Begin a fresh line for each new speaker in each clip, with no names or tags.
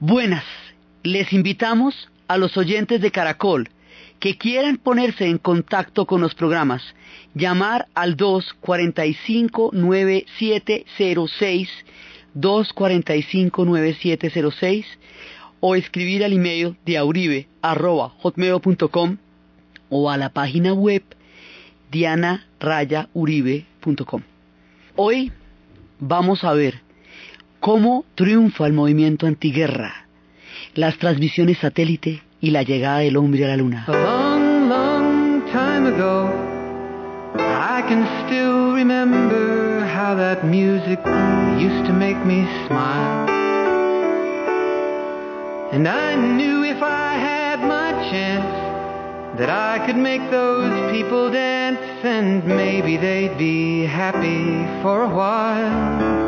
Buenas, les invitamos a los oyentes de Caracol que quieran ponerse en contacto con los programas, llamar al 245-9706, 245-9706 o escribir al email de auribe.com o a la página web dianarayauribe.com. Hoy vamos a ver cómo triunfa el movimiento antiguerra, las transmisiones satélite y la llegada del hombre a la luna.
A long, long time ago, I can still remember how that music used to make me smile. And I knew if I had my chance that I could make those people dance and maybe they'd be happy for a while.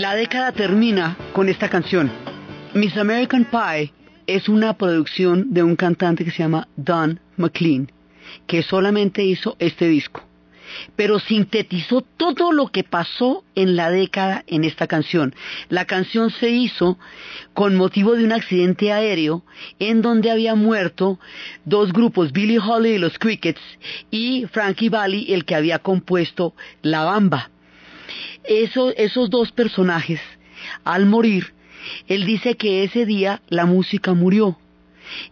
La década termina con esta canción. Miss American Pie es una producción de un cantante que se llama Don McLean, que solamente hizo este disco. Pero sintetizó todo lo que pasó en la década en esta canción. La canción se hizo con motivo de un accidente aéreo en donde había muerto dos grupos, Billy Holly y los Crickets, y Frankie Valli, el que había compuesto La Bamba. Eso- esos dos personajes, al morir, él dice que ese día la música murió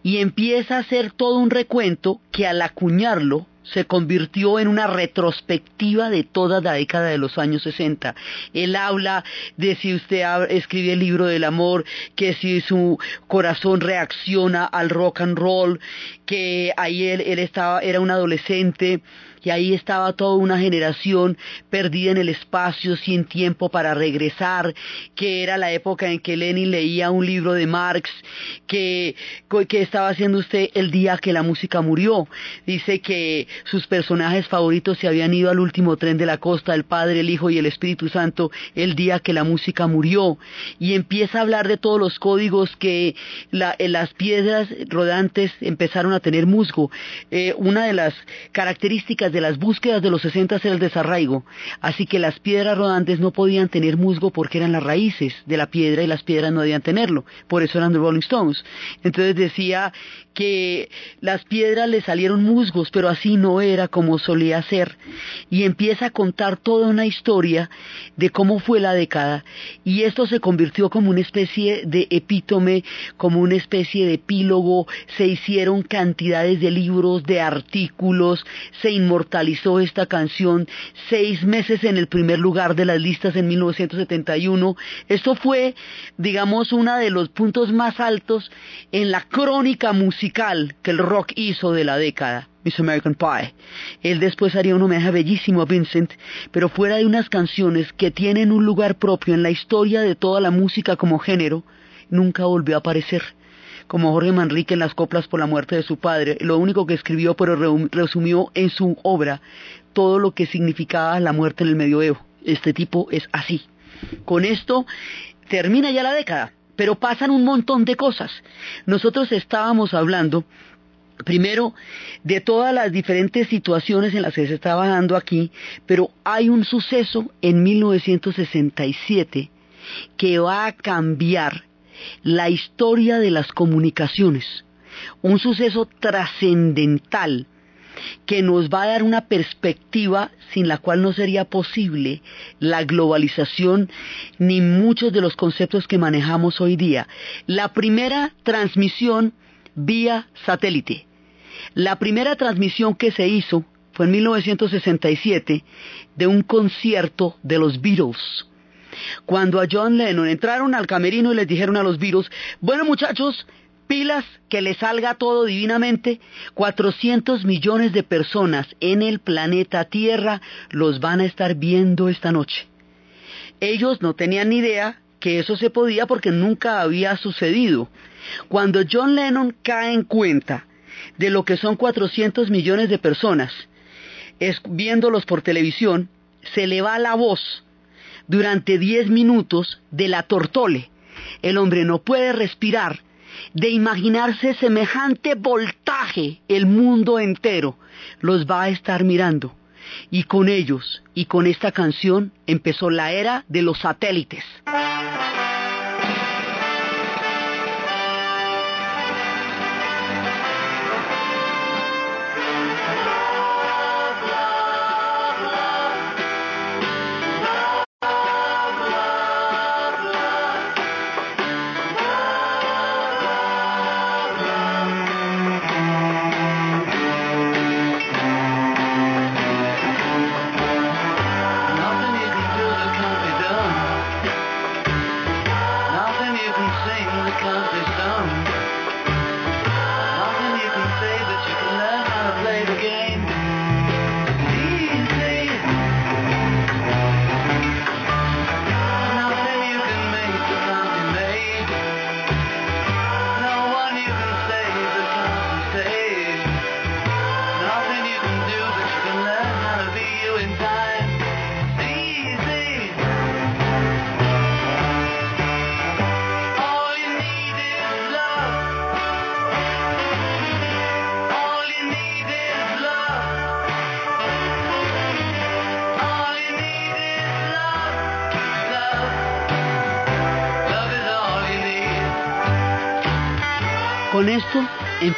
y empieza a hacer todo un recuento que al acuñarlo se convirtió en una retrospectiva de toda la década de los años 60. Él habla de si usted escribe el libro del amor, que si su corazón reacciona al rock and roll, que ahí él, él estaba, era un adolescente y ahí estaba toda una generación perdida en el espacio, sin tiempo para regresar, que era la época en que Lenin leía un libro de Marx, que, que estaba haciendo usted el día que la música murió. Dice que sus personajes favoritos se habían ido al último tren de la costa, el Padre, el Hijo y el Espíritu Santo, el día que la música murió. Y empieza a hablar de todos los códigos que la- las piedras rodantes empezaron a tener musgo. Eh, una de las características de las búsquedas de los 60 era el desarraigo, así que las piedras rodantes no podían tener musgo porque eran las raíces de la piedra y las piedras no debían tenerlo, por eso eran de Rolling Stones. Entonces decía que las piedras le salieron musgos, pero así no era como solía ser. Y empieza a contar toda una historia de cómo fue la década, y esto se convirtió como una especie de epítome, como una especie de epílogo, se hicieron cantidades de libros, de artículos, se inmortalizó esta canción, seis meses en el primer lugar de las listas en 1971. Esto fue, digamos, uno de los puntos más altos en la crónica musical que el rock hizo de la década. Miss American Pie. Él después haría un homenaje bellísimo a Vincent, pero fuera de unas canciones que tienen un lugar propio en la historia de toda la música como género, nunca volvió a aparecer como Jorge Manrique en las coplas por la muerte de su padre, lo único que escribió pero resumió en su obra todo lo que significaba la muerte en el medioevo. Este tipo es así. Con esto termina ya la década, pero pasan un montón de cosas. Nosotros estábamos hablando primero de todas las diferentes situaciones en las que se estaba dando aquí, pero hay un suceso en 1967 que va a cambiar la historia de las comunicaciones, un suceso trascendental que nos va a dar una perspectiva sin la cual no sería posible la globalización ni muchos de los conceptos que manejamos hoy día. La primera transmisión vía satélite. La primera transmisión que se hizo fue en 1967 de un concierto de los Beatles cuando a John Lennon entraron al camerino y les dijeron a los virus, bueno muchachos, pilas, que les salga todo divinamente, 400 millones de personas en el planeta Tierra los van a estar viendo esta noche. Ellos no tenían ni idea que eso se podía porque nunca había sucedido. Cuando John Lennon cae en cuenta de lo que son 400 millones de personas, es, viéndolos por televisión, se le va la voz durante 10 minutos de la tortole. El hombre no puede respirar de imaginarse semejante voltaje, el mundo entero los va a estar mirando. Y con ellos y con esta canción empezó la era de los satélites.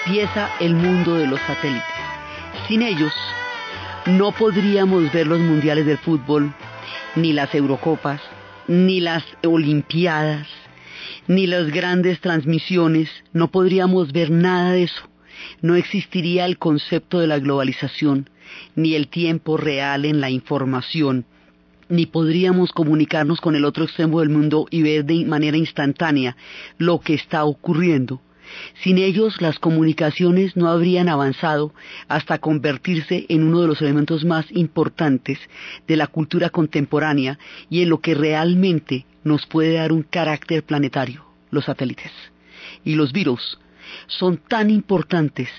Empieza el mundo de los satélites. Sin ellos no podríamos ver los mundiales del fútbol, ni las Eurocopas, ni las Olimpiadas, ni las grandes transmisiones, no podríamos ver nada de eso. No existiría el concepto de la globalización, ni el tiempo real en la información, ni podríamos comunicarnos con el otro extremo del mundo y ver de manera instantánea lo que está ocurriendo. Sin ellos las comunicaciones no habrían avanzado hasta convertirse en uno de los elementos más importantes de la cultura contemporánea y en lo que realmente nos puede dar un carácter planetario, los satélites. Y los virus son tan importantes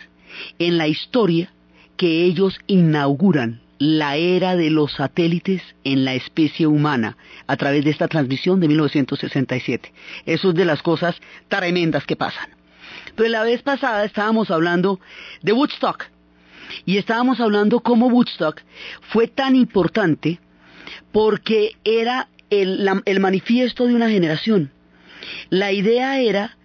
en la historia que ellos inauguran la era de los satélites en la especie humana a través de esta transmisión de 1967. Eso es de las cosas tremendas que pasan. Pero la vez pasada estábamos hablando de Woodstock. Y estábamos hablando cómo Woodstock fue tan importante porque era el, el manifiesto de una generación. La idea era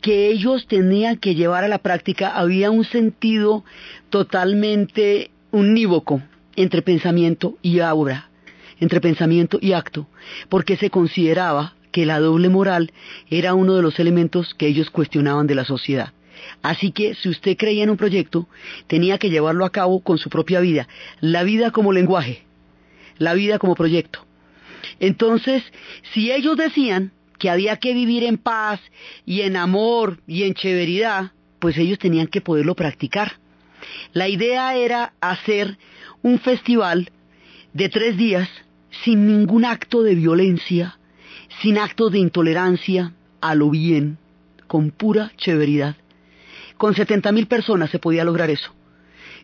que ellos tenían que llevar a la práctica, había un sentido totalmente unívoco entre pensamiento y obra, entre pensamiento y acto, porque se consideraba que la doble moral era uno de los elementos que ellos cuestionaban de la sociedad. Así que si usted creía en un proyecto, tenía que llevarlo a cabo con su propia vida, la vida como lenguaje, la vida como proyecto. Entonces, si ellos decían que había que vivir en paz y en amor y en chéveridad, pues ellos tenían que poderlo practicar. La idea era hacer un festival de tres días sin ningún acto de violencia, sin actos de intolerancia, a lo bien, con pura chéveridad. Con 70 mil personas se podía lograr eso,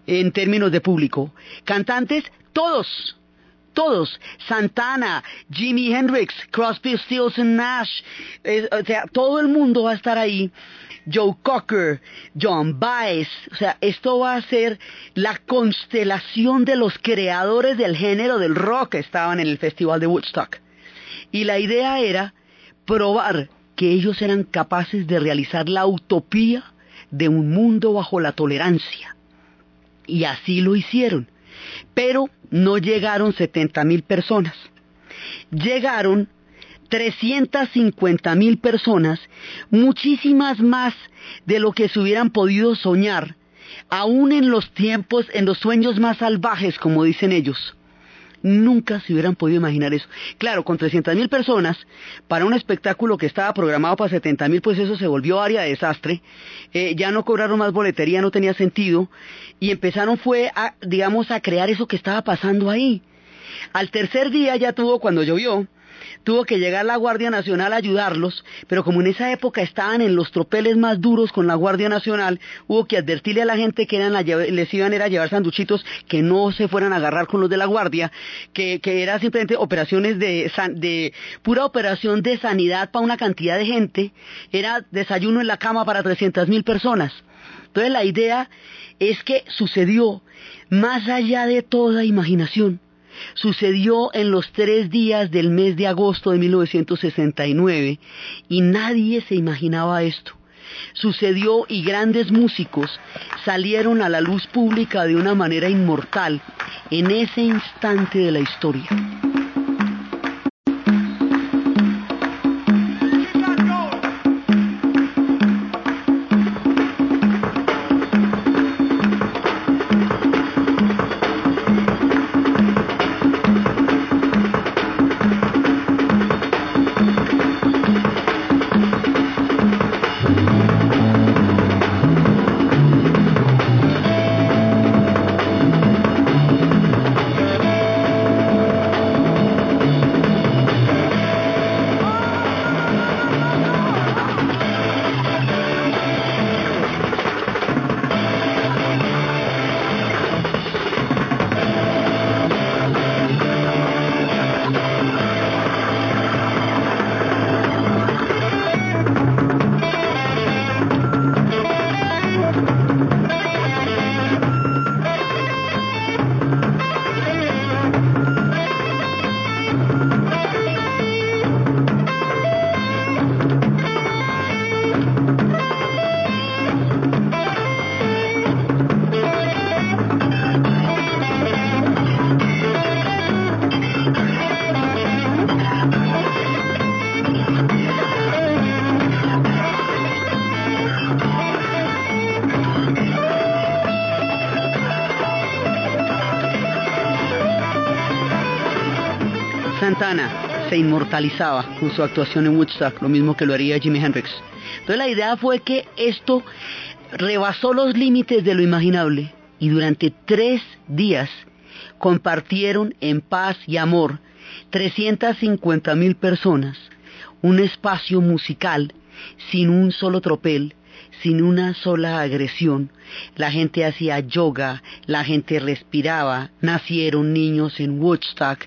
en términos de público. Cantantes, todos, todos, Santana, Jimi Hendrix, Crosby, Stills Nash, eh, o sea, todo el mundo va a estar ahí. Joe Cocker, John Baez, o sea, esto va a ser la constelación de los creadores del género del rock que estaban en el Festival de Woodstock. Y la idea era probar que ellos eran capaces de realizar la utopía de un mundo bajo la tolerancia. Y así lo hicieron. Pero no llegaron 70 mil personas. Llegaron 350 mil personas, muchísimas más de lo que se hubieran podido soñar, aún en los tiempos, en los sueños más salvajes, como dicen ellos. Nunca se hubieran podido imaginar eso. Claro, con 300 mil personas, para un espectáculo que estaba programado para 70 mil, pues eso se volvió área de desastre. Eh, ya no cobraron más boletería, no tenía sentido. Y empezaron fue a, digamos, a crear eso que estaba pasando ahí. Al tercer día ya tuvo, cuando llovió, tuvo que llegar la Guardia Nacional a ayudarlos, pero como en esa época estaban en los tropeles más duros con la Guardia Nacional, hubo que advertirle a la gente que les iban a llevar sanduchitos, que no se fueran a agarrar con los de la Guardia, que, que era simplemente operaciones de, de pura operación de sanidad para una cantidad de gente, era desayuno en la cama para 300 mil personas. Entonces la idea es que sucedió más allá de toda imaginación sucedió en los tres días del mes de agosto de 1969 y nadie se imaginaba esto. Sucedió y grandes músicos salieron a la luz pública de una manera inmortal en ese instante de la historia. Inmortalizaba con su actuación en Woodstock, lo mismo que lo haría Jimi Hendrix. Entonces la idea fue que esto rebasó los límites de lo imaginable y durante tres días compartieron en paz y amor 350 mil personas un espacio musical sin un solo tropel, sin una sola agresión. La gente hacía yoga, la gente respiraba, nacieron niños en Woodstock,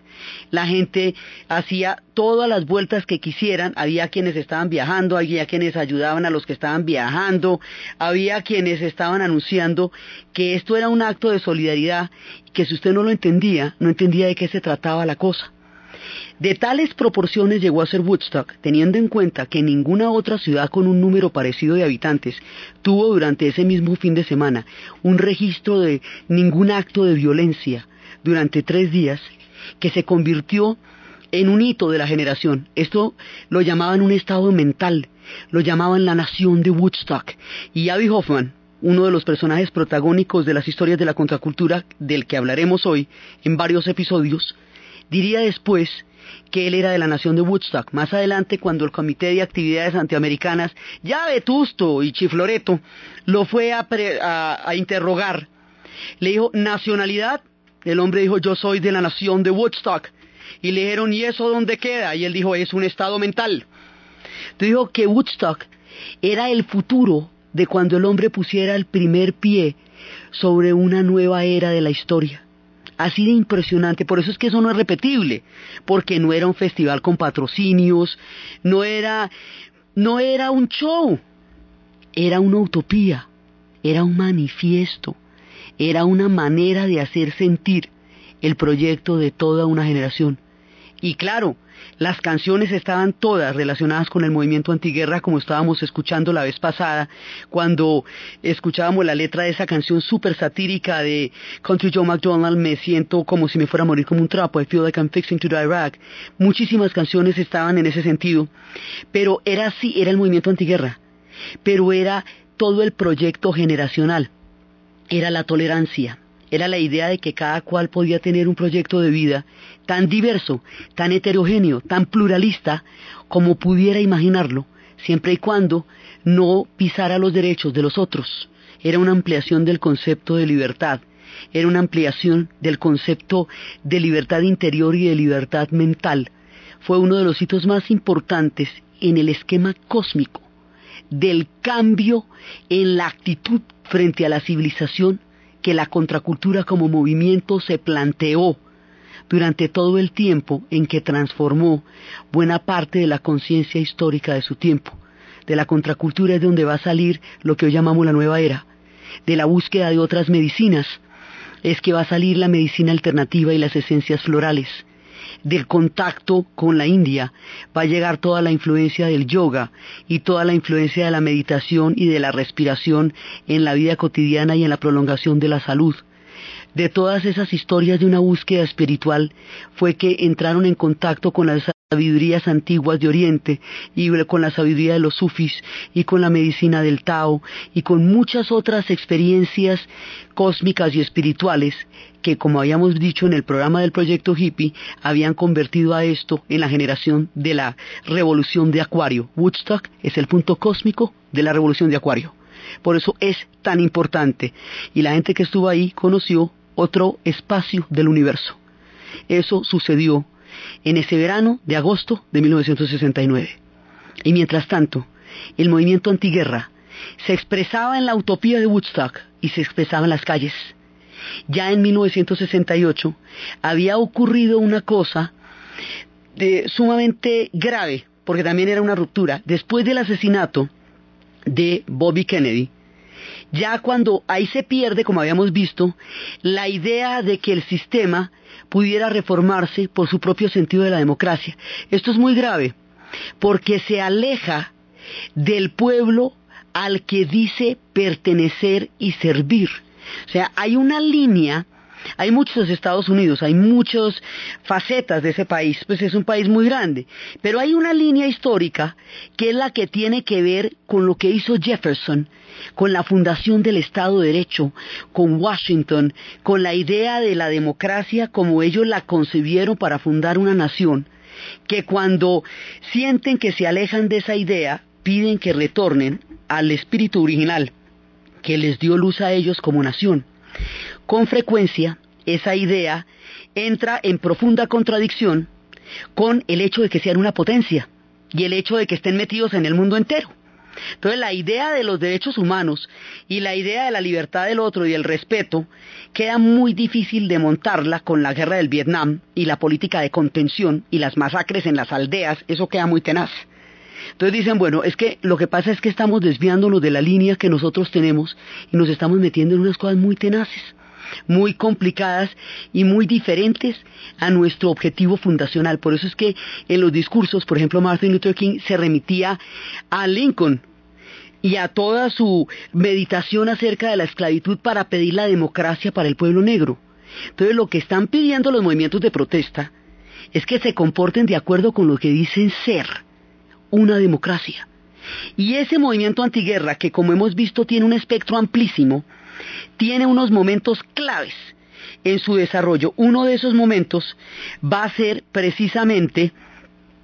la gente hacía todas las vueltas que quisieran, había quienes estaban viajando, había quienes ayudaban a los que estaban viajando, había quienes estaban anunciando que esto era un acto de solidaridad que si usted no lo entendía, no entendía de qué se trataba la cosa. De tales proporciones llegó a ser Woodstock, teniendo en cuenta que ninguna otra ciudad con un número parecido de habitantes tuvo durante ese mismo fin de semana un registro de ningún acto de violencia durante tres días, que se convirtió en un hito de la generación. Esto lo llamaban un estado mental, lo llamaban la nación de Woodstock. Y Abby Hoffman, uno de los personajes protagónicos de las historias de la contracultura, del que hablaremos hoy en varios episodios, diría después que él era de la nación de Woodstock. Más adelante, cuando el Comité de Actividades Antiamericanas, ya Vetusto y Chifloreto, lo fue a, interrogar, le dijo, nacionalidad, el hombre dijo, yo soy de la nación de Woodstock. Y le dijeron, ¿y eso dónde queda? Y él dijo, es un estado mental. Dijo que Woodstock era el futuro de cuando el hombre pusiera el primer pie sobre una nueva era de la historia así de impresionante. Por eso es que eso no es repetible, porque no era un festival con patrocinios, no era, no era un show, era una utopía, era un manifiesto, era una manera de hacer sentir el proyecto de toda una generación. Y claro, las canciones estaban todas relacionadas con el movimiento antiguerra, como estábamos escuchando la vez pasada, cuando escuchábamos la letra de esa canción súper satírica de Country Joe McDonald, me siento como si me fuera a morir como un trapo, I feel like I'm fixing to die rag. Muchísimas canciones estaban en ese sentido, pero era así, era el movimiento antiguerra, pero era todo el proyecto generacional, era la tolerancia, era la idea de que cada cual podía tener un proyecto de vida tan diverso, tan heterogéneo, tan pluralista como pudiera imaginarlo, siempre y cuando no pisara los derechos de los otros. Era una ampliación del concepto de libertad, era una ampliación del concepto de libertad interior y de libertad mental. Fue uno de los hitos más importantes en el esquema cósmico del cambio en la actitud frente a la civilización que la contracultura como movimiento se planteó durante todo el tiempo en que transformó buena parte de la conciencia histórica de su tiempo. De la contracultura es de donde va a salir lo que hoy llamamos la nueva era. De la búsqueda de otras medicinas es que va a salir la medicina alternativa y las esencias florales del contacto con la India va a llegar toda la influencia del yoga y toda la influencia de la meditación y de la respiración en la vida cotidiana y en la prolongación de la salud. De todas esas historias de una búsqueda espiritual fue que entraron en contacto con las sabidurías antiguas de Oriente y con la sabiduría de los sufis y con la medicina del Tao y con muchas otras experiencias cósmicas y espirituales que, como habíamos dicho en el programa del proyecto hippie, habían convertido a esto en la generación de la revolución de Acuario. Woodstock es el punto cósmico de la revolución de Acuario. Por eso es tan importante. Y la gente que estuvo ahí conoció otro espacio del universo. Eso sucedió en ese verano de agosto de 1969. Y mientras tanto, el movimiento antiguerra se expresaba en la utopía de Woodstock y se expresaba en las calles. Ya en 1968 había ocurrido una cosa de, sumamente grave, porque también era una ruptura. Después del asesinato de Bobby Kennedy, ya cuando ahí se pierde, como habíamos visto, la idea de que el sistema pudiera reformarse por su propio sentido de la democracia. Esto es muy grave, porque se aleja del pueblo al que dice pertenecer y servir. O sea, hay una línea hay muchos Estados Unidos, hay muchas facetas de ese país, pues es un país muy grande, pero hay una línea histórica que es la que tiene que ver con lo que hizo Jefferson, con la fundación del Estado de Derecho, con Washington, con la idea de la democracia como ellos la concibieron para fundar una nación, que cuando sienten que se alejan de esa idea, piden que retornen al espíritu original que les dio luz a ellos como nación. Con frecuencia, esa idea entra en profunda contradicción con el hecho de que sean una potencia y el hecho de que estén metidos en el mundo entero. Entonces la idea de los derechos humanos y la idea de la libertad del otro y el respeto queda muy difícil de montarla con la guerra del Vietnam y la política de contención y las masacres en las aldeas, eso queda muy tenaz. Entonces dicen, bueno, es que lo que pasa es que estamos desviándonos de la línea que nosotros tenemos y nos estamos metiendo en unas cosas muy tenaces, muy complicadas y muy diferentes a nuestro objetivo fundacional. Por eso es que en los discursos, por ejemplo, Martin Luther King se remitía a Lincoln y a toda su meditación acerca de la esclavitud para pedir la democracia para el pueblo negro. Entonces lo que están pidiendo los movimientos de protesta es que se comporten de acuerdo con lo que dicen ser una democracia. Y ese movimiento antiguerra, que como hemos visto tiene un espectro amplísimo, tiene unos momentos claves en su desarrollo. Uno de esos momentos va a ser precisamente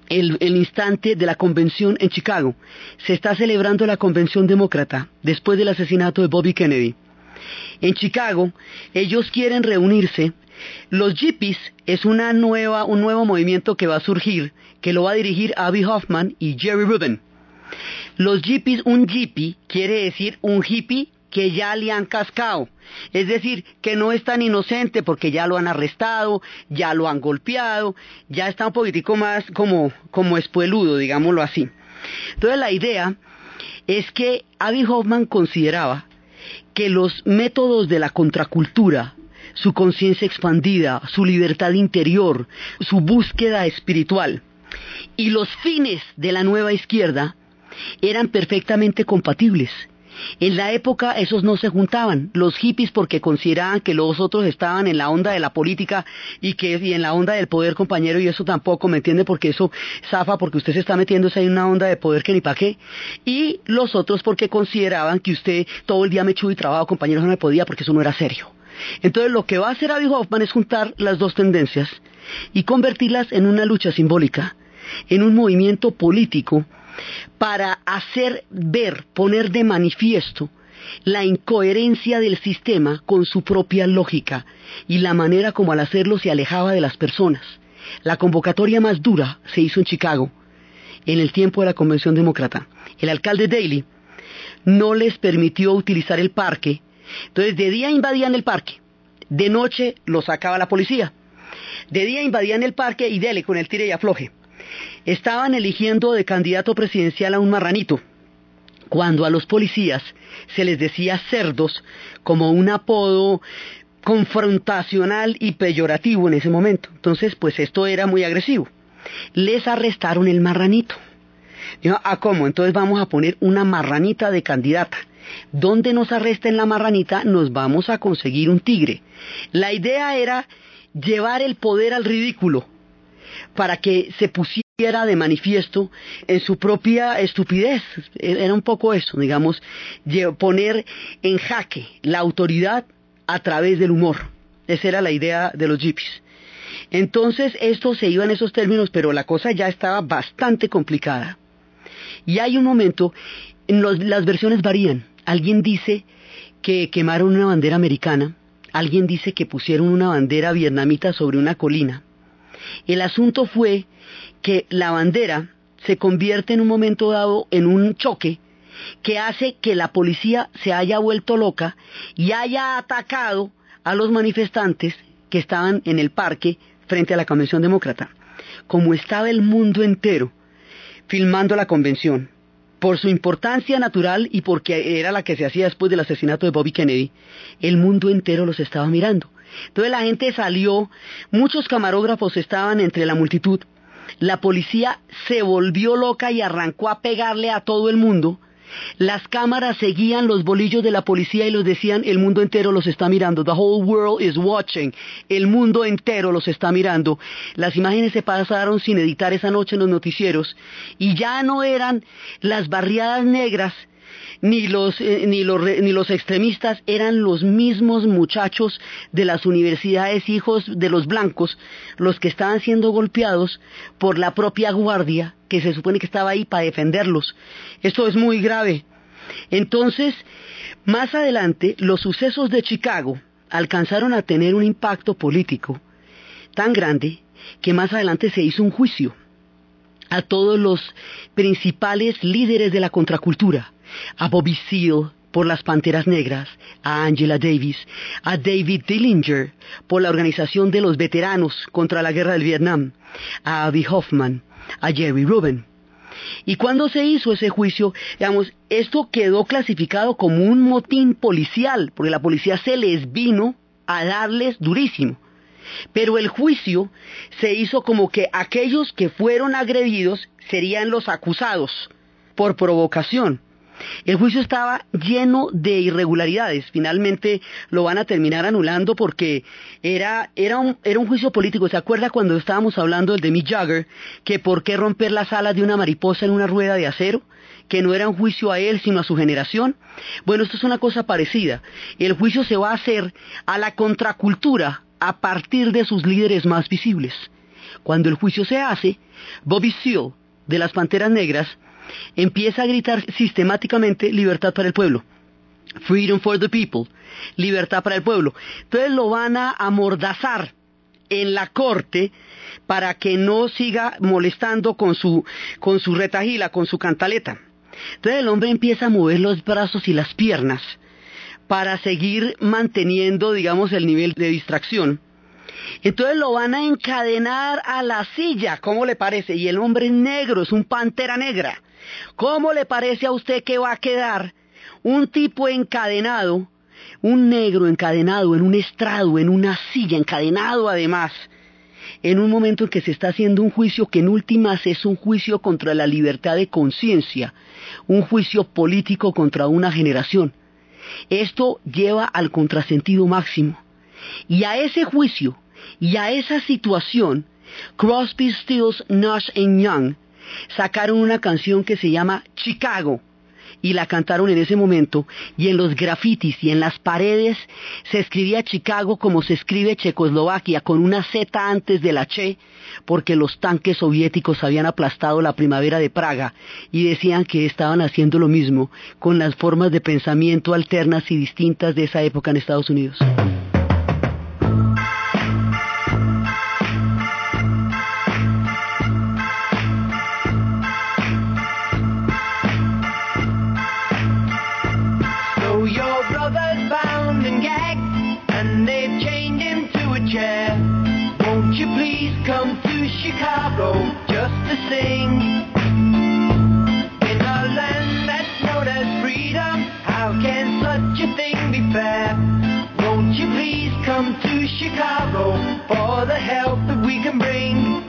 el, el, instante de la convención en Chicago. Se está celebrando la convención demócrata después del asesinato de Bobby Kennedy. En Chicago, ellos quieren reunirse. Los Yippies es una nueva, un nuevo movimiento que va a surgir, que lo va a dirigir Abby Hoffman y Jerry Rubin. Los Yippies, un Yippie quiere decir un hippie que ya le han cascado. Es decir, que no es tan inocente porque ya lo han arrestado, ya lo han golpeado, ya está un poquitico más como, como espueludo, digámoslo así. Entonces la idea es que Abby Hoffman consideraba que los métodos de la contracultura, su conciencia expandida, su libertad interior, su búsqueda espiritual y los fines de la nueva izquierda eran perfectamente compatibles. En la época esos no se juntaban, los hippies porque consideraban que los otros estaban en la onda de la política y que y en la onda del poder compañero y eso tampoco me entiende porque eso zafa porque usted se está metiéndose en una onda de poder que ni pa' qué y los otros porque consideraban que usted todo el día me y trabajo compañeros no me podía porque eso no era serio. Entonces lo que va a hacer Abby Hoffman es juntar las dos tendencias y convertirlas en una lucha simbólica, en un movimiento político para hacer ver, poner de manifiesto la incoherencia del sistema con su propia lógica y la manera como al hacerlo se alejaba de las personas. La convocatoria más dura se hizo en Chicago, en el tiempo de la Convención Demócrata. El alcalde Daley no les permitió utilizar el parque, entonces de día invadían el parque, de noche lo sacaba la policía. De día invadían el parque y dele con el tire y afloje estaban eligiendo de candidato presidencial a un marranito, cuando a los policías se les decía cerdos como un apodo confrontacional y peyorativo en ese momento. Entonces, pues esto era muy agresivo. Les arrestaron el marranito. Ah, ¿cómo? Entonces vamos a poner una marranita de candidata. Donde nos arresten la marranita, nos vamos a conseguir un tigre. La idea era llevar el poder al ridículo para que se pusiera de manifiesto en su propia estupidez. Era un poco eso, digamos, poner en jaque la autoridad a través del humor. Esa era la idea de los gypsies. Entonces esto se iba en esos términos, pero la cosa ya estaba bastante complicada. Y hay un momento, en las versiones varían. Alguien dice que quemaron una bandera americana, alguien dice que pusieron una bandera vietnamita sobre una colina, el asunto fue que la bandera se convierte en un momento dado en un choque que hace que la policía se haya vuelto loca y haya atacado a los manifestantes que estaban en el parque frente a la Convención Demócrata. Como estaba el mundo entero filmando la convención, por su importancia natural y porque era la que se hacía después del asesinato de Bobby Kennedy, el mundo entero los estaba mirando. Entonces la gente salió, muchos camarógrafos estaban entre la multitud, la policía se volvió loca y arrancó a pegarle a todo el mundo. Las cámaras seguían los bolillos de la policía y los decían, el mundo entero los está mirando, the whole world is watching, el mundo entero los está mirando. Las imágenes se pasaron sin editar esa noche en los noticieros y ya no eran las barriadas negras ni los, eh, ni, los, ni los extremistas eran los mismos muchachos de las universidades, hijos de los blancos, los que estaban siendo golpeados por la propia guardia que se supone que estaba ahí para defenderlos. Esto es muy grave. Entonces, más adelante, los sucesos de Chicago alcanzaron a tener un impacto político tan grande que más adelante se hizo un juicio a todos los principales líderes de la contracultura, a Bobby Seale por las Panteras Negras, a Angela Davis, a David Dillinger por la Organización de los Veteranos contra la Guerra del Vietnam, a Abby Hoffman, a Jerry Rubin. Y cuando se hizo ese juicio, digamos, esto quedó clasificado como un motín policial, porque la policía se les vino a darles durísimo. Pero el juicio se hizo como que aquellos que fueron agredidos serían los acusados por provocación. El juicio estaba lleno de irregularidades. Finalmente lo van a terminar anulando porque era, era, un, juicio político. ¿Se acuerda cuando estábamos hablando del de Mick Jagger? Que por qué romper las alas de una mariposa en una rueda de acero? que no era un juicio a él, sino a su generación. Bueno, esto es una cosa parecida. El juicio se va a hacer a la contracultura a partir de sus líderes más visibles. Cuando el juicio se hace, Bobby Seale, de las Panteras Negras, empieza a gritar sistemáticamente libertad para el pueblo. Freedom for the people, libertad para el pueblo. Entonces lo van a amordazar en la corte para que no siga molestando con su, con su retajila, con su cantaleta. Entonces el hombre empieza a mover los brazos y las piernas para seguir manteniendo, digamos, el nivel de distracción. Entonces lo van a encadenar a la silla, ¿cómo le parece? Y el hombre es negro, es un pantera negra. ¿Cómo le parece a usted que va a quedar un tipo encadenado, un negro encadenado en un estrado, en una silla, encadenado además, en un momento en que se está haciendo un juicio que en últimas es un juicio contra la libertad de conciencia, un juicio político contra una generación? Esto lleva al contrasentido máximo. Y a ese juicio y a esa situación, Crosby, Stills, Nash Young sacaron una canción que se llama Chicago y la cantaron en ese momento y en los grafitis y en las paredes se escribía Chicago como se escribe Checoslovaquia con una Z antes de la Che porque los tanques soviéticos habían aplastado la primavera de Praga y decían que estaban haciendo lo mismo con las formas de pensamiento alternas y distintas de esa época en Estados Unidos.
Fair? Won't you please come to Chicago for the help that we can bring?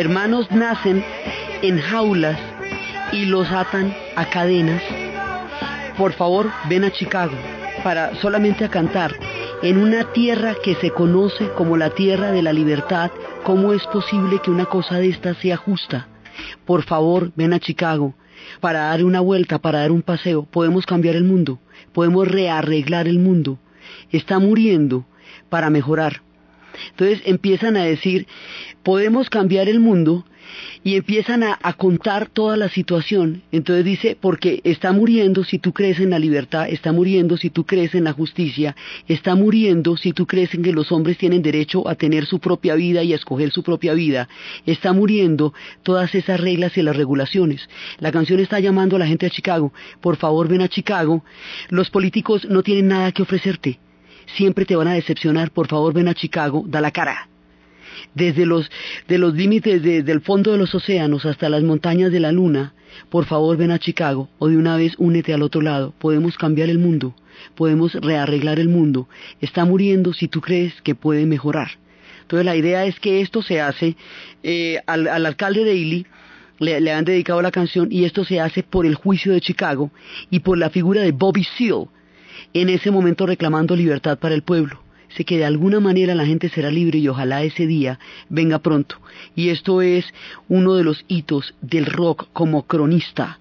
Hermanos nacen en jaulas y los atan a cadenas, por favor ven a Chicago para solamente a cantar en una tierra que se conoce como la tierra de la libertad, ¿cómo es posible que una cosa de esta sea justa? Por favor, ven a Chicago para dar una vuelta, para dar un paseo. Podemos cambiar el mundo, podemos rearreglar el mundo. Está muriendo para mejorar. Entonces empiezan a decir, podemos cambiar el mundo y empiezan a, contar toda la situación. Entonces dice, porque está muriendo si tú crees en la libertad, está muriendo si tú crees en la justicia, está muriendo si tú crees en que los hombres tienen derecho a tener su propia vida y a escoger su propia vida, está muriendo todas esas reglas y las regulaciones. La canción está llamando a la gente a Chicago, por favor ven a Chicago, los políticos no tienen nada que ofrecerte, siempre te van a decepcionar, por favor ven a Chicago, da la cara. Desde los, de los límites de- del fondo de los océanos hasta las montañas de la luna, por favor ven a Chicago o de una vez únete al otro lado. Podemos cambiar el mundo, podemos rearreglar el mundo. Está muriendo si tú crees que puede mejorar. Entonces la idea es que esto se hace eh, al, al alcalde de Ely, le, le han dedicado la canción y esto se hace por el juicio de Chicago y por la figura de Bobby Seale, en ese momento reclamando libertad para el pueblo. Sé que de alguna manera la gente será libre y ojalá ese día venga pronto. Y esto es uno de los hitos del rock como cronista,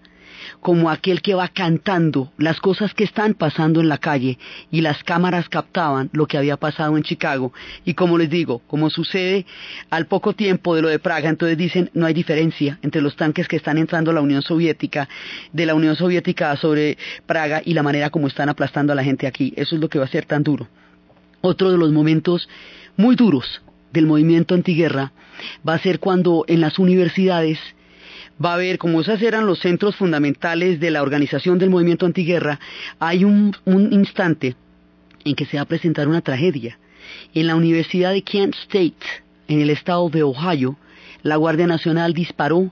como aquel que va cantando las cosas que están pasando en la calle y las cámaras captaban lo que había pasado en Chicago. Y como les digo, como sucede al poco tiempo de lo de Praga, entonces dicen no hay diferencia entre los tanques que están entrando a la Unión Soviética, de la Unión Soviética sobre Praga y la manera como están aplastando a la gente aquí. Eso es lo que va a ser tan duro. Otro de los momentos muy duros del movimiento antiguerra va a ser cuando en las universidades va a haber, como esos eran los centros fundamentales de la organización del movimiento antiguerra, hay un, un instante en que se va a presentar una tragedia. En la Universidad de Kent State, en el estado de Ohio, la Guardia Nacional disparó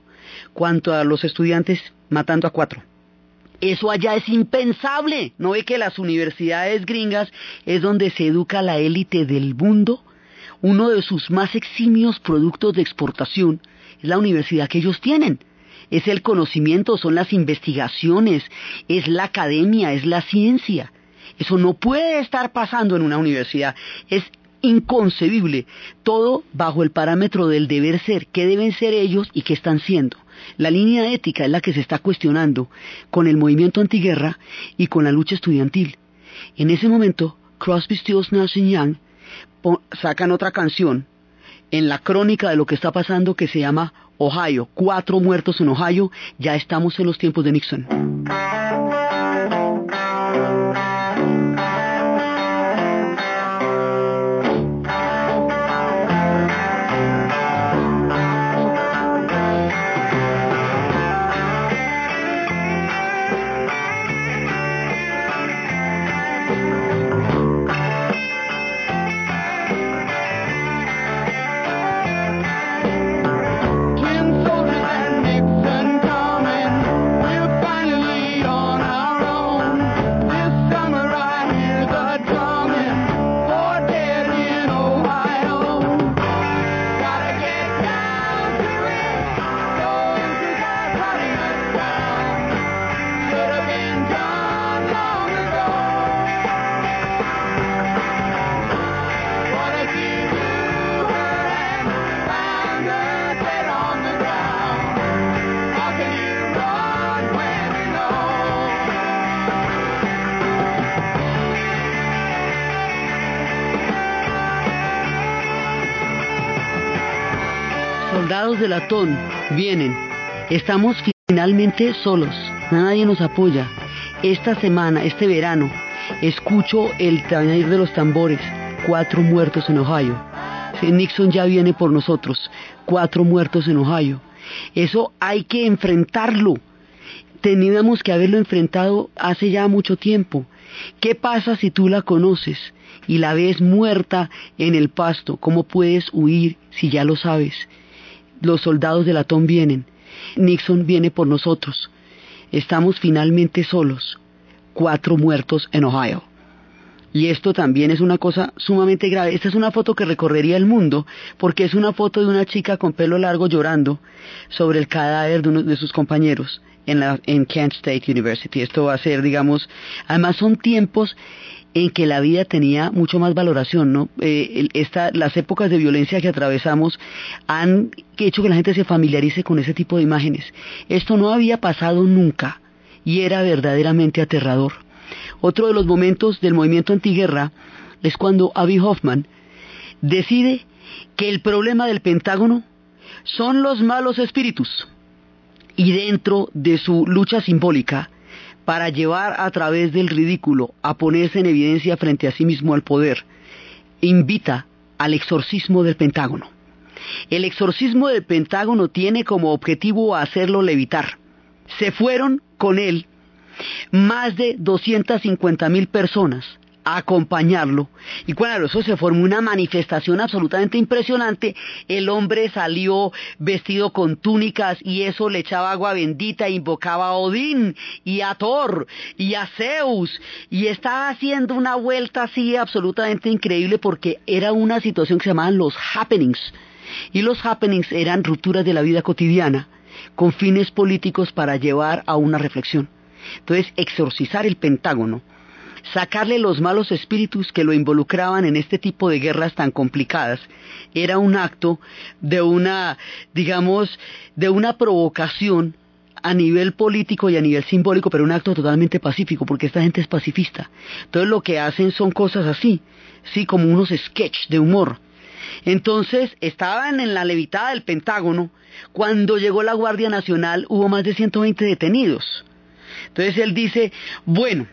cuanto a los estudiantes matando a cuatro. Eso allá es impensable. ¿No ve que las universidades gringas es donde se educa la élite del mundo? Uno de sus más eximios productos de exportación es la universidad que ellos tienen. Es el conocimiento, son las investigaciones, es la academia, es la ciencia. Eso no puede estar pasando en una universidad. Es inconcebible. Todo bajo el parámetro del deber ser. ¿Qué deben ser ellos y qué están siendo? La línea ética es la que se está cuestionando con el movimiento antiguerra y con la lucha estudiantil. En ese momento, Crosby, Stills, Nash Young po- sacan otra canción en la crónica de lo que está pasando que se llama Ohio. Cuatro muertos en Ohio. Ya estamos en los tiempos de Nixon. De latón, vienen. Estamos finalmente solos. Nadie nos apoya. Esta semana, este verano, escucho el tañir de los tambores. Cuatro muertos en Ohio. Nixon ya viene por nosotros. Cuatro muertos en Ohio. Eso hay que enfrentarlo. Teníamos que haberlo enfrentado hace ya mucho tiempo. ¿Qué pasa si tú la conoces y la ves muerta en el pasto? ¿Cómo puedes huir si ya lo sabes? Los soldados de latón vienen. Nixon viene por nosotros. Estamos finalmente solos. Cuatro muertos en Ohio. Y esto también es una cosa sumamente grave. Esta es una foto que recorrería el mundo porque es una foto de una chica con pelo largo llorando sobre el cadáver de uno de sus compañeros en, en Kent State University. Esto va a ser, digamos, además son tiempos en que la vida tenía mucho más valoración, ¿no? Eh, las épocas de violencia que atravesamos han hecho que la gente se familiarice con ese tipo de imágenes. Esto no había pasado nunca y era verdaderamente aterrador. Otro de los momentos del movimiento antiguerra es cuando Avi Hoffman decide que el problema del Pentágono son los malos espíritus y dentro de su lucha simbólica para llevar a través del ridículo a ponerse en evidencia frente a sí mismo al poder, invita al exorcismo del Pentágono. El exorcismo del Pentágono tiene como objetivo hacerlo levitar. Se fueron con él más de 250 mil personas acompañarlo. Y claro, eso se formó una manifestación absolutamente impresionante. El hombre salió vestido con túnicas y eso le echaba agua bendita, invocaba a Odín y a Thor y a Zeus y estaba haciendo una vuelta así absolutamente increíble porque era una situación que se llamaban los happenings. Y los happenings eran rupturas de la vida cotidiana con fines políticos para llevar a una reflexión. Entonces, exorcizar el Pentágono, sacarle los malos espíritus que lo involucraban en este tipo de guerras tan complicadas, era un acto de una, digamos, de una provocación a nivel político y a nivel simbólico, pero un acto totalmente pacífico, porque esta gente es pacifista. Entonces lo que hacen son cosas así, sí, como unos sketch de humor. Entonces estaban en la levitada del Pentágono, cuando llegó la Guardia Nacional hubo más de 120 detenidos. Entonces él dice, bueno,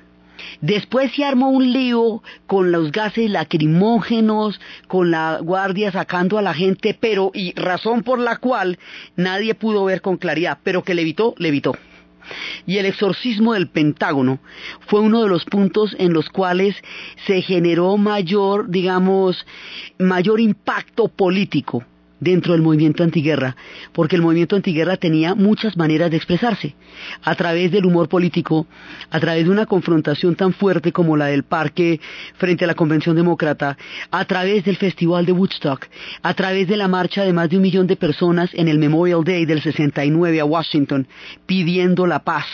Después se armó un lío con los gases lacrimógenos, con la guardia sacando a la gente, pero, y razón por la cual nadie pudo ver con claridad, pero que le evitó, le evitó. Y el exorcismo del Pentágono fue uno de los puntos en los cuales se generó mayor, digamos, mayor impacto político dentro del movimiento antiguerra, porque el movimiento antiguerra tenía muchas maneras de expresarse, a través del humor político, a través de una confrontación tan fuerte como la del parque frente a la Convención Demócrata, a través del Festival de Woodstock, a través de la marcha de más de un millón de personas en el Memorial Day del 69 a Washington, pidiendo la paz.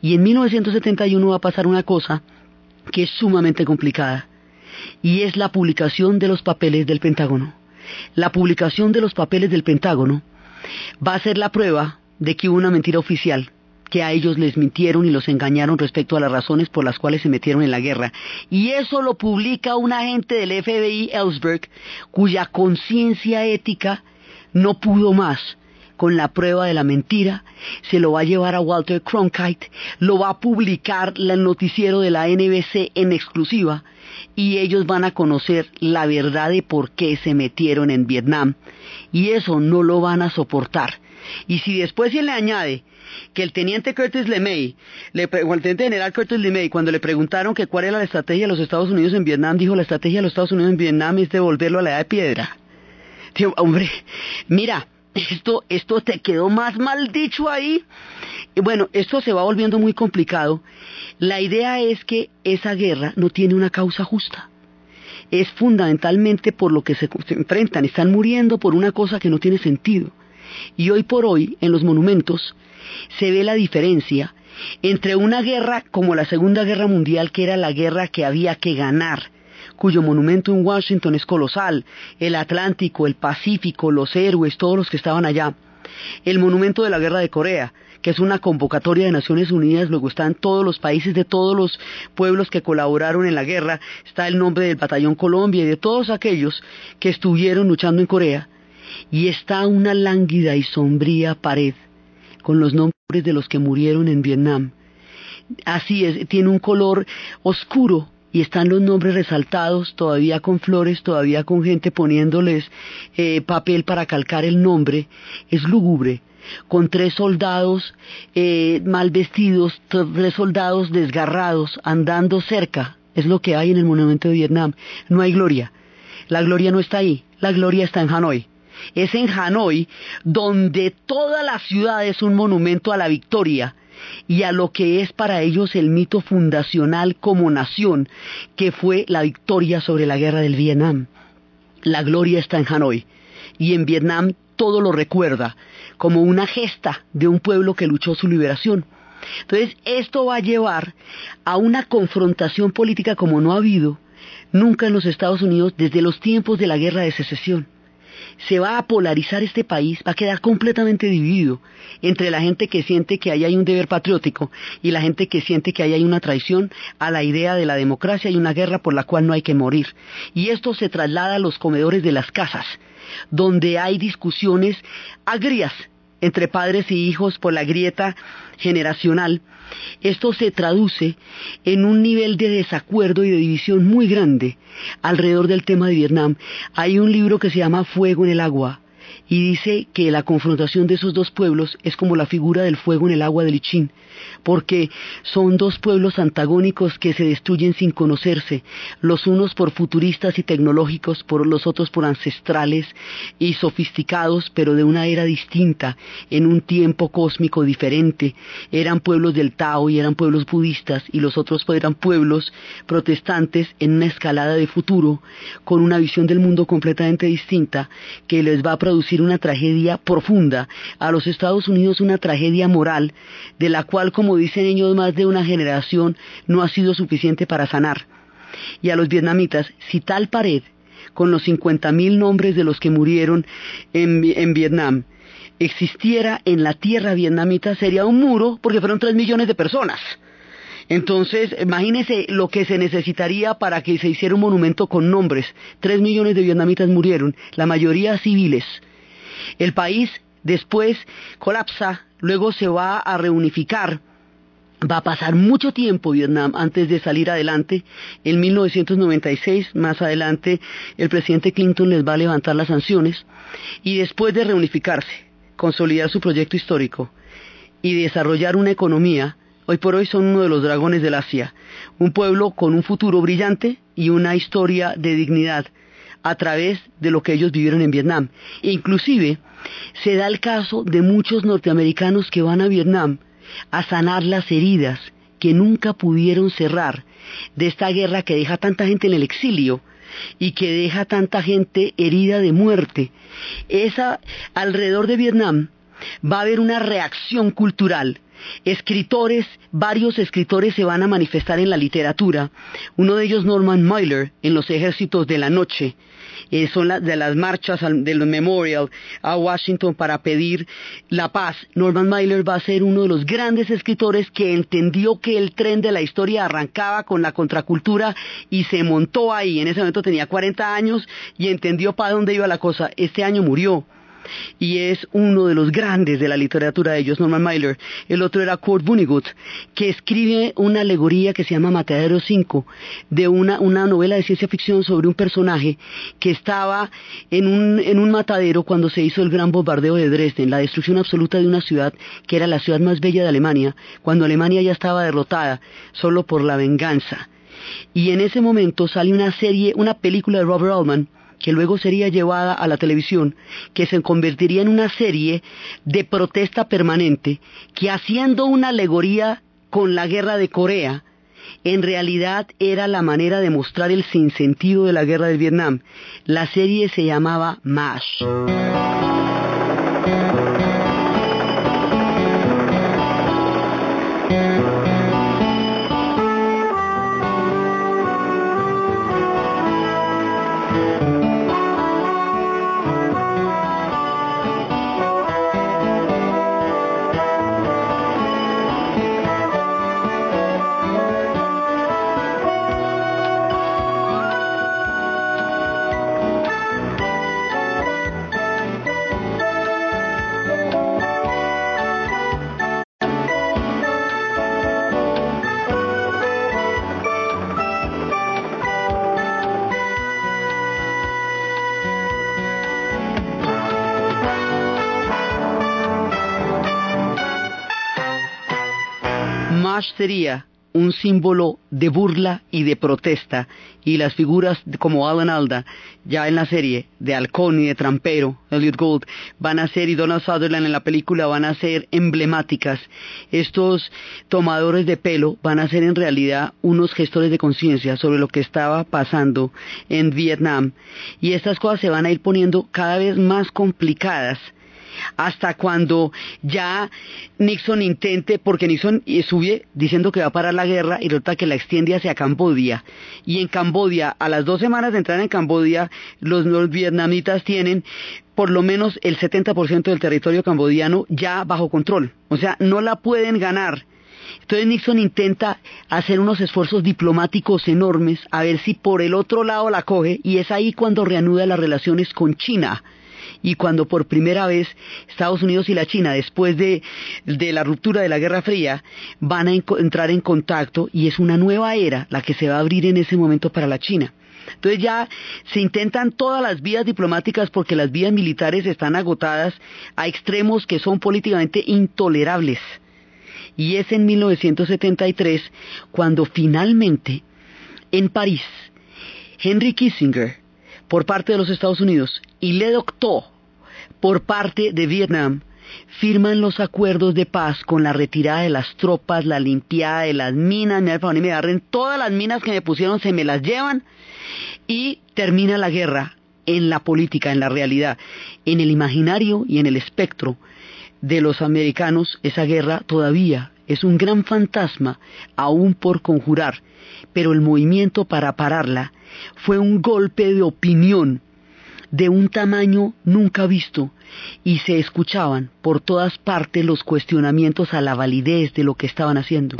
Y en 1971 va a pasar una cosa que es sumamente complicada, y es la publicación de los papeles del Pentágono la publicación de los papeles del Pentágono va a ser la prueba de que hubo una mentira oficial, que a ellos les mintieron y los engañaron respecto a las razones por las cuales se metieron en la guerra. Y eso lo publica un agente del FBI, Ellsberg, cuya conciencia ética no pudo más con la prueba de la mentira, se lo va a llevar a Walter Cronkite, lo va a publicar el noticiero de la NBC en exclusiva, y ellos van a conocer la verdad de por qué se metieron en Vietnam y eso no lo van a soportar. Y si después se le añade que el teniente Curtis LeMay, le, o el teniente general Curtis LeMay, cuando le preguntaron que cuál era la estrategia de los Estados Unidos en Vietnam, dijo la estrategia de los Estados Unidos en Vietnam es devolverlo a la edad de piedra. Hombre, mira, esto, esto te quedó más mal dicho ahí. Y bueno, esto se va volviendo muy complicado. La idea es que esa guerra no tiene una causa justa. Es fundamentalmente por lo que se enfrentan. Están muriendo por una cosa que no tiene sentido. Y hoy por hoy, en los monumentos, se ve la diferencia entre una guerra como la Segunda Guerra Mundial, que era la guerra que había que ganar, cuyo monumento en Washington es colosal, el Atlántico, el Pacífico, los héroes, todos los que estaban allá, el monumento de la guerra de Corea, que es una convocatoria de Naciones Unidas, luego están todos los países de todos los pueblos que colaboraron en la guerra, está el nombre del Batallón Colombia y de todos aquellos que estuvieron luchando en Corea, y está una lánguida y sombría pared con los nombres de los que murieron en Vietnam. Así es, tiene un color oscuro, y están los nombres resaltados, todavía con flores, todavía con gente poniéndoles eh, papel para calcar el nombre, es lúgubre, con tres soldados eh, mal vestidos, tres soldados desgarrados, andando cerca, es lo que hay en el monumento de Vietnam, no hay gloria, la gloria no está ahí, la gloria está en Hanoi. Es en Hanoi donde toda la ciudad es un monumento a la victoria, y a lo que es para ellos el mito fundacional como nación, que fue la victoria sobre la guerra del Vietnam. La gloria está en Hanoi y en Vietnam todo lo recuerda como una gesta de un pueblo que luchó su liberación. Entonces, esto va a llevar a una confrontación política como no ha habido nunca en los Estados Unidos desde los tiempos de la guerra de secesión se va a polarizar este país, va a quedar completamente dividido entre la gente que siente que ahí hay un deber patriótico y la gente que siente que ahí hay una traición a la idea de la democracia y una guerra por la cual no hay que morir. Y esto se traslada a los comedores de las casas, donde hay discusiones agrias entre padres y hijos por la grieta generacional, esto se traduce en un nivel de desacuerdo y de división muy grande alrededor del tema de Vietnam. Hay un libro que se llama Fuego en el agua, y dice que la confrontación de esos dos pueblos es como la figura del fuego en el agua de Lichín, porque son dos pueblos antagónicos que se destruyen sin conocerse, los unos por futuristas y tecnológicos, por los otros por ancestrales y sofisticados, pero de una era distinta, en un tiempo cósmico diferente. Eran pueblos del Tao y eran pueblos budistas, y los otros eran pueblos protestantes en una escalada de futuro, con una visión del mundo completamente distinta, que les va a producir una tragedia profunda, a los Estados Unidos una tragedia moral, de la cual, como dicen ellos, más de una generación no ha sido suficiente para sanar. Y a los vietnamitas, si tal pared, con los 50.000 nombres de los que murieron en, en Vietnam, existiera en la tierra vietnamita, sería un muro porque fueron 3 millones de personas. Entonces, imagínese lo que se necesitaría para que se hiciera un monumento con nombres. Tres millones de vietnamitas murieron, la mayoría civiles. El país después colapsa, luego se va a reunificar. Va a pasar mucho tiempo Vietnam antes de salir adelante. En 1996, más adelante, el presidente Clinton les va a levantar las sanciones. Y después de reunificarse, consolidar su proyecto histórico y desarrollar una economía, hoy por hoy son uno de los dragones del Asia, un pueblo con un futuro brillante y una historia de dignidad a través de lo que ellos vivieron en Vietnam. Inclusive se da el caso de muchos norteamericanos que van a Vietnam a sanar las heridas que nunca pudieron cerrar de esta guerra que deja tanta gente en el exilio y que deja tanta gente herida de muerte. Esa alrededor de Vietnam va a haber una reacción cultural Escritores, varios escritores se van a manifestar en la literatura. Uno de ellos, Norman Mailer, en los ejércitos de la noche. Eh, son de las marchas del Memorial a Washington para pedir la paz. Norman Mailer va a ser uno de los grandes escritores que entendió que el tren de la historia arrancaba con la contracultura y se montó ahí. En ese momento tenía 40 años y entendió para dónde iba la cosa. Este año murió y es uno de los grandes de la literatura de ellos, Norman Mailer. El otro era Kurt Vonnegut, que escribe una alegoría que se llama Matadero 5, de una, una novela de ciencia ficción sobre un personaje que estaba en un, en un matadero cuando se hizo el gran bombardeo de Dresden, la destrucción absoluta de una ciudad que era la ciudad más bella de Alemania, cuando Alemania ya estaba derrotada solo por la venganza. Y en ese momento sale una serie, una película de Robert Altman, que luego sería llevada a la televisión, que se convertiría en una serie de protesta permanente, que haciendo una alegoría con la guerra de Corea, en realidad era la manera de mostrar el sinsentido de la guerra de Vietnam. La serie se llamaba MASH. Sería un símbolo de burla y de protesta, y las figuras como Alan Alda, ya en la serie, de halcón y de trampero, Elliot Gould, van a ser, y Donald Sutherland en la película, van a ser emblemáticas. Estos tomadores de pelo van a ser en realidad unos gestores de conciencia sobre lo que estaba pasando en Vietnam, y estas cosas se van a ir poniendo cada vez más complicadas hasta cuando ya Nixon intente, porque Nixon sube diciendo que va a parar la guerra y resulta que la extiende hacia Cambodia. Y en Cambodia, a las dos semanas de entrar en Cambodia, los vietnamitas tienen por lo menos el 70% del territorio cambodiano ya bajo control. O sea, no la pueden ganar. Entonces Nixon intenta hacer unos esfuerzos diplomáticos enormes a ver si por el otro lado la coge y es ahí cuando reanuda las relaciones con China y cuando por primera vez Estados Unidos y la China, después de, de la ruptura de la Guerra Fría, van a entrar en contacto y es una nueva era la que se va a abrir en ese momento para la China. Entonces ya se intentan todas las vías diplomáticas porque las vías militares están agotadas a extremos que son políticamente intolerables. Y es en 1973 cuando finalmente en París Henry Kissinger por parte de los Estados Unidos y Le Docteur por parte de Vietnam firman los acuerdos de paz con la retirada de las tropas, la limpiada de las minas, me favor, me agarren todas las minas que me pusieron, se me las llevan y termina la guerra en la política, en la realidad, en el imaginario y en el espectro de los americanos, esa guerra todavía es un gran fantasma aún por conjurar, pero el movimiento para pararla fue un golpe de opinión de un tamaño nunca visto y se escuchaban por todas partes los cuestionamientos a la validez de lo que estaban haciendo.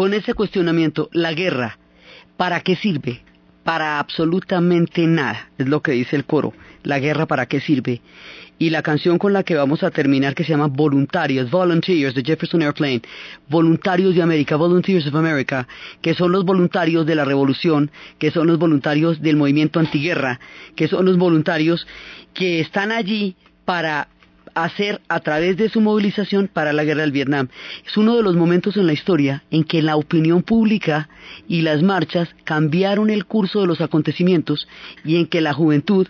Con ese cuestionamiento, la guerra, ¿para qué sirve? Para absolutamente nada, es lo que dice el coro. La guerra, ¿para qué sirve? Y la canción con la que vamos a terminar, que se llama Voluntarios, Volunteers, de Jefferson Airplane, Voluntarios de América, Volunteers of America, que son los voluntarios de la revolución, que son los voluntarios del movimiento antiguerra, que son los voluntarios que están allí para hacer a través de su movilización para la guerra del Vietnam. Es uno de los momentos en la historia en que la opinión pública y las marchas cambiaron el curso de los acontecimientos y en que la juventud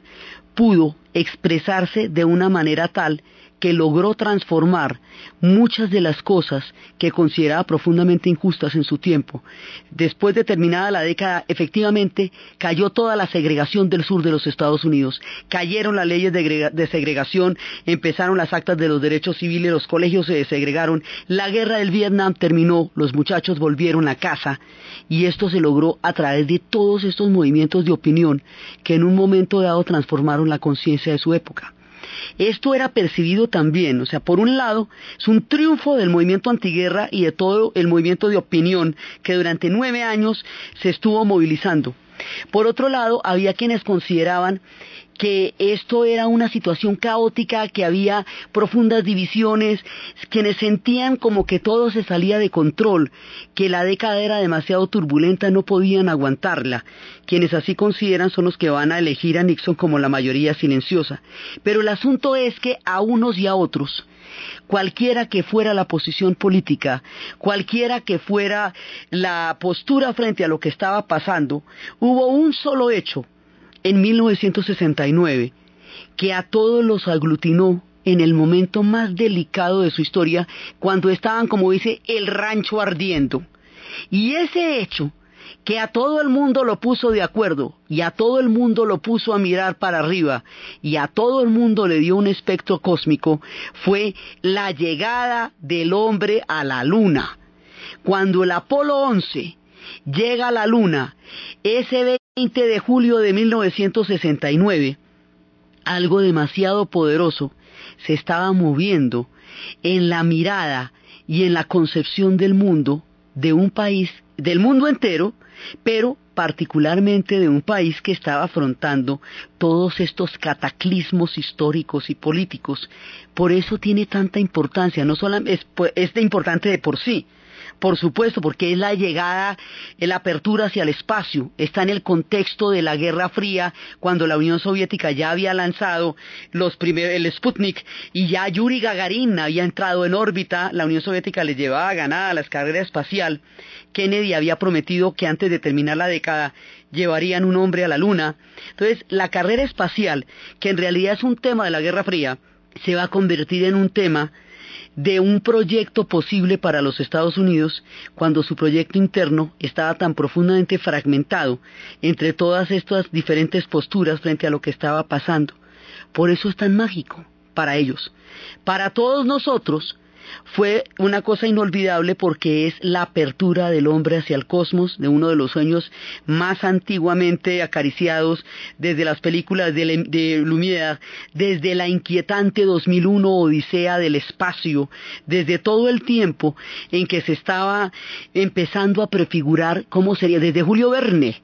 pudo expresarse de una manera tal que logró transformar muchas de las cosas que consideraba profundamente injustas en su tiempo. Después de terminada la década, efectivamente cayó toda la segregación del sur de los Estados Unidos, cayeron las leyes de, grega- de segregación, empezaron las actas de los derechos civiles, los colegios se desegregaron, la guerra del Vietnam terminó, los muchachos volvieron a casa y esto se logró a través de todos estos movimientos de opinión que en un momento dado transformaron la conciencia de su época. Esto era percibido también, o sea, por un lado, es un triunfo del movimiento antiguerra y de todo el movimiento de opinión que durante nueve años se estuvo movilizando. Por otro lado, había quienes consideraban que esto era una situación caótica, que había profundas divisiones, quienes sentían como que todo se salía de control, que la década era demasiado turbulenta, no podían aguantarla. Quienes así consideran son los que van a elegir a Nixon como la mayoría silenciosa. Pero el asunto es que a unos y a otros, cualquiera que fuera la posición política, cualquiera que fuera la postura frente a lo que estaba pasando, hubo un solo hecho en 1969 que a todos los aglutinó en el momento más delicado de su historia, cuando estaban, como dice, el rancho ardiendo. Y ese hecho, que a todo el mundo lo puso de acuerdo, y a todo el mundo lo puso a mirar para arriba, y a todo el mundo le dio un espectro cósmico, fue la llegada del hombre a la luna. Cuando el Apolo 11 llega a la luna, ese 20 de julio de 1969, algo demasiado poderoso se estaba moviendo en la mirada y en la concepción del mundo de un país, del mundo entero, pero particularmente de un país que estaba afrontando todos estos cataclismos históricos y políticos. Por eso tiene tanta importancia, no solamente es, pues, de importante de por sí, por supuesto, porque es la llegada, la apertura hacia el espacio. Está en el contexto de la Guerra Fría, cuando la Unión Soviética ya había lanzado los primeros, el Sputnik y ya Yuri Gagarin había entrado en órbita. La Unión Soviética le llevaba ganada la carrera espacial. Kennedy había prometido que antes de terminar la década llevarían un hombre a la Luna. Entonces, la carrera espacial, que en realidad es un tema de la Guerra Fría, se va a convertir en un tema de un proyecto posible para los Estados Unidos cuando su proyecto interno estaba tan profundamente fragmentado entre todas estas diferentes posturas frente a lo que estaba pasando. Por eso es tan mágico para ellos. Para todos nosotros, fue una cosa inolvidable porque es la apertura del hombre hacia el cosmos, de uno de los sueños más antiguamente acariciados desde las películas de, Lumière, desde la inquietante 2001 Odisea del espacio, desde todo el tiempo en que se estaba empezando a prefigurar cómo sería, desde Julio Verne.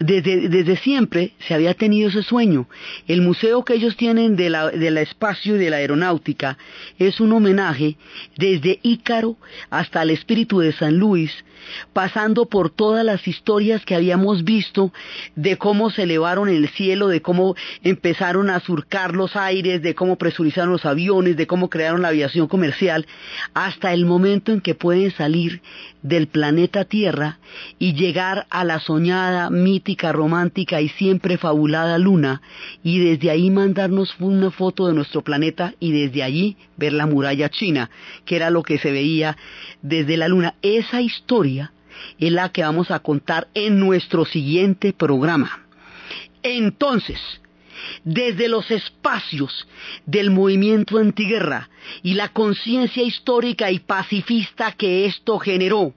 Desde, desde siempre se había tenido ese sueño. El museo que ellos tienen de del espacio y de la aeronáutica es un homenaje desde Ícaro hasta el espíritu de San Luis, pasando por todas las historias que habíamos visto de cómo se elevaron el cielo, de cómo empezaron a surcar los aires, de cómo presurizaron los aviones, de cómo crearon la aviación comercial, hasta el momento en que pueden salir del planeta Tierra y llegar a la soñada, romántica y siempre fabulada luna y desde ahí mandarnos una foto de nuestro planeta y desde allí ver la muralla china, que era lo que se veía desde la luna. Esa historia es la que vamos a contar en nuestro siguiente programa. Entonces, desde los espacios del movimiento antiguerra y la conciencia histórica y pacifista que esto generó,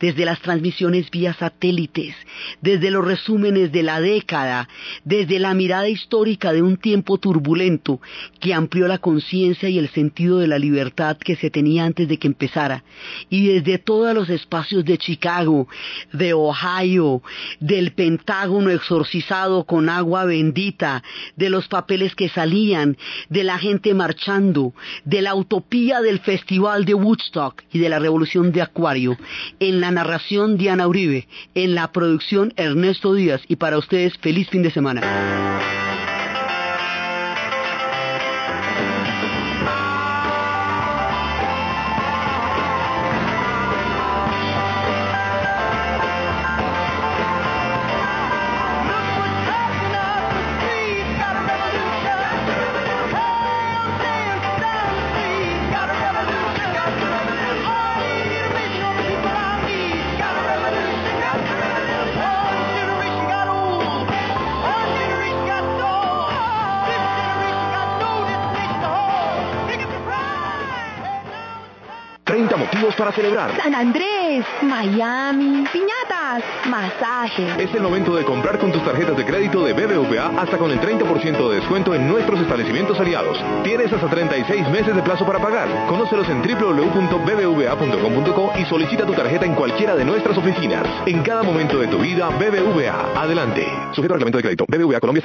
desde las transmisiones vía satélites, desde los resúmenes de la década, desde la mirada histórica de un tiempo turbulento que amplió la conciencia y el sentido de la libertad que se tenía antes de que empezara, y desde todos los espacios de Chicago, de Ohio, del Pentágono exorcizado con agua bendita, de los papeles que salían, de la gente marchando, de la utopía del Festival de Woodstock y de la Revolución de Acuario, la narración Diana Uribe, en la producción Ernesto Díaz y para ustedes feliz fin de semana.
Para celebrar.
San Andrés, Miami, piñatas, masaje.
Es el momento de comprar con tus tarjetas de crédito de BBVA hasta con el 30% de descuento en nuestros establecimientos aliados. Tienes hasta 36 meses de plazo para pagar. Conócelos en www.bbva.com.co y solicita tu tarjeta en cualquiera de nuestras oficinas. En cada momento de tu vida, BBVA. Adelante. Sujeto al reglamento de crédito. BBVA Colombia